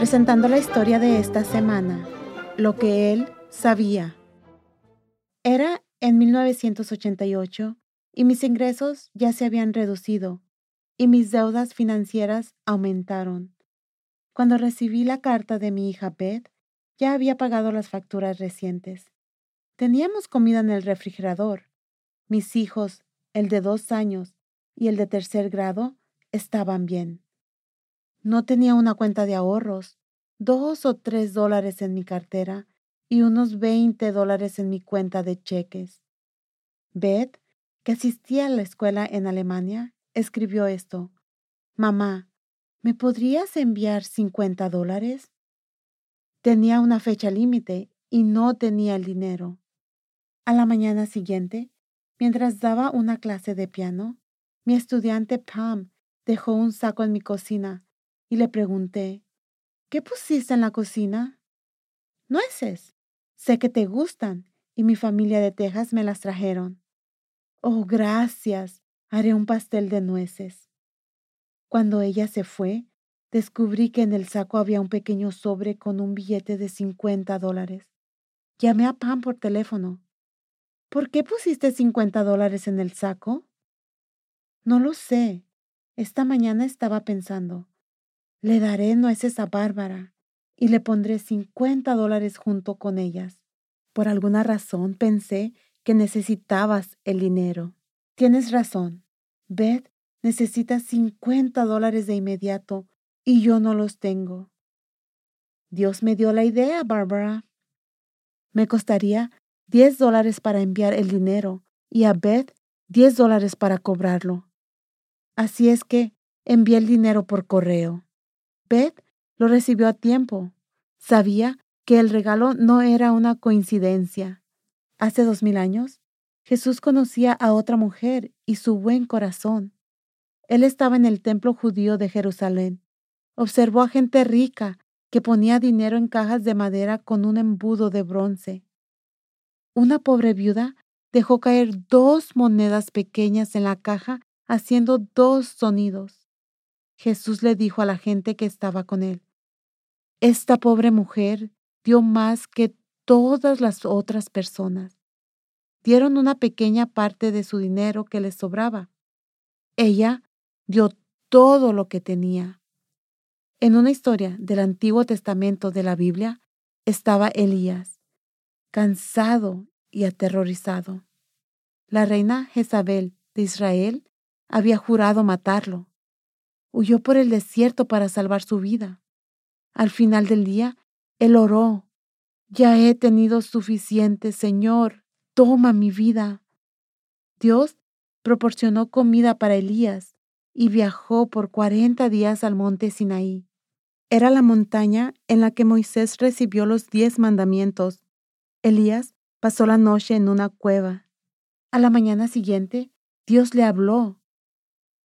presentando la historia de esta semana, lo que él sabía. Era en 1988 y mis ingresos ya se habían reducido y mis deudas financieras aumentaron. Cuando recibí la carta de mi hija Beth, ya había pagado las facturas recientes. Teníamos comida en el refrigerador. Mis hijos, el de dos años y el de tercer grado, estaban bien. No tenía una cuenta de ahorros, dos o tres dólares en mi cartera y unos veinte dólares en mi cuenta de cheques. Beth, que asistía a la escuela en Alemania, escribió esto. Mamá, ¿me podrías enviar cincuenta dólares? Tenía una fecha límite y no tenía el dinero. A la mañana siguiente, mientras daba una clase de piano, mi estudiante Pam dejó un saco en mi cocina y le pregunté, ¿qué pusiste en la cocina? Nueces. Sé que te gustan y mi familia de Texas me las trajeron. Oh, gracias. Haré un pastel de nueces. Cuando ella se fue, descubrí que en el saco había un pequeño sobre con un billete de cincuenta dólares. Llamé a Pam por teléfono. ¿Por qué pusiste cincuenta dólares en el saco? No lo sé. Esta mañana estaba pensando. Le daré nueces a Bárbara y le pondré cincuenta dólares junto con ellas. Por alguna razón pensé que necesitabas el dinero. Tienes razón. Beth necesita cincuenta dólares de inmediato y yo no los tengo. Dios me dio la idea, Bárbara. Me costaría diez dólares para enviar el dinero y a Beth diez dólares para cobrarlo. Así es que envié el dinero por correo. Beth lo recibió a tiempo. Sabía que el regalo no era una coincidencia. Hace dos mil años, Jesús conocía a otra mujer y su buen corazón. Él estaba en el templo judío de Jerusalén. Observó a gente rica que ponía dinero en cajas de madera con un embudo de bronce. Una pobre viuda dejó caer dos monedas pequeñas en la caja haciendo dos sonidos. Jesús le dijo a la gente que estaba con él, Esta pobre mujer dio más que todas las otras personas. Dieron una pequeña parte de su dinero que les sobraba. Ella dio todo lo que tenía. En una historia del Antiguo Testamento de la Biblia estaba Elías, cansado y aterrorizado. La reina Jezabel de Israel había jurado matarlo. Huyó por el desierto para salvar su vida. Al final del día, él oró. Ya he tenido suficiente, Señor. Toma mi vida. Dios proporcionó comida para Elías y viajó por cuarenta días al monte Sinaí. Era la montaña en la que Moisés recibió los diez mandamientos. Elías pasó la noche en una cueva. A la mañana siguiente, Dios le habló.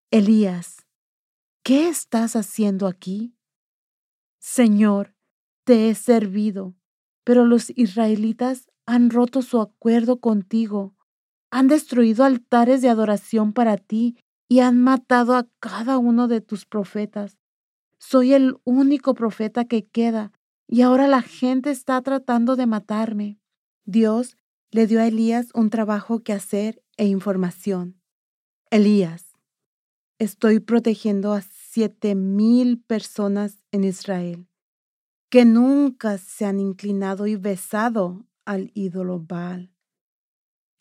Elías, ¿qué estás haciendo aquí? Señor, te he servido, pero los israelitas han roto su acuerdo contigo, han destruido altares de adoración para ti y han matado a cada uno de tus profetas. Soy el único profeta que queda y ahora la gente está tratando de matarme. Dios le dio a Elías un trabajo que hacer e información. Elías, estoy protegiendo a siete mil personas en Israel que nunca se han inclinado y besado al ídolo Baal.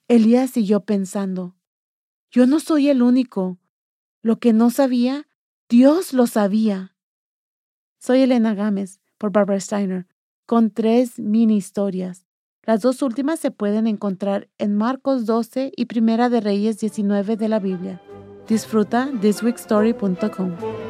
Elías siguió pensando, yo no soy el único. Lo que no sabía, Dios lo sabía. Soy Elena Gámez por Barbara Steiner, con tres mini historias. Las dos últimas se pueden encontrar en Marcos 12 y Primera de Reyes 19 de la Biblia. Disfruta thisweekstory.com.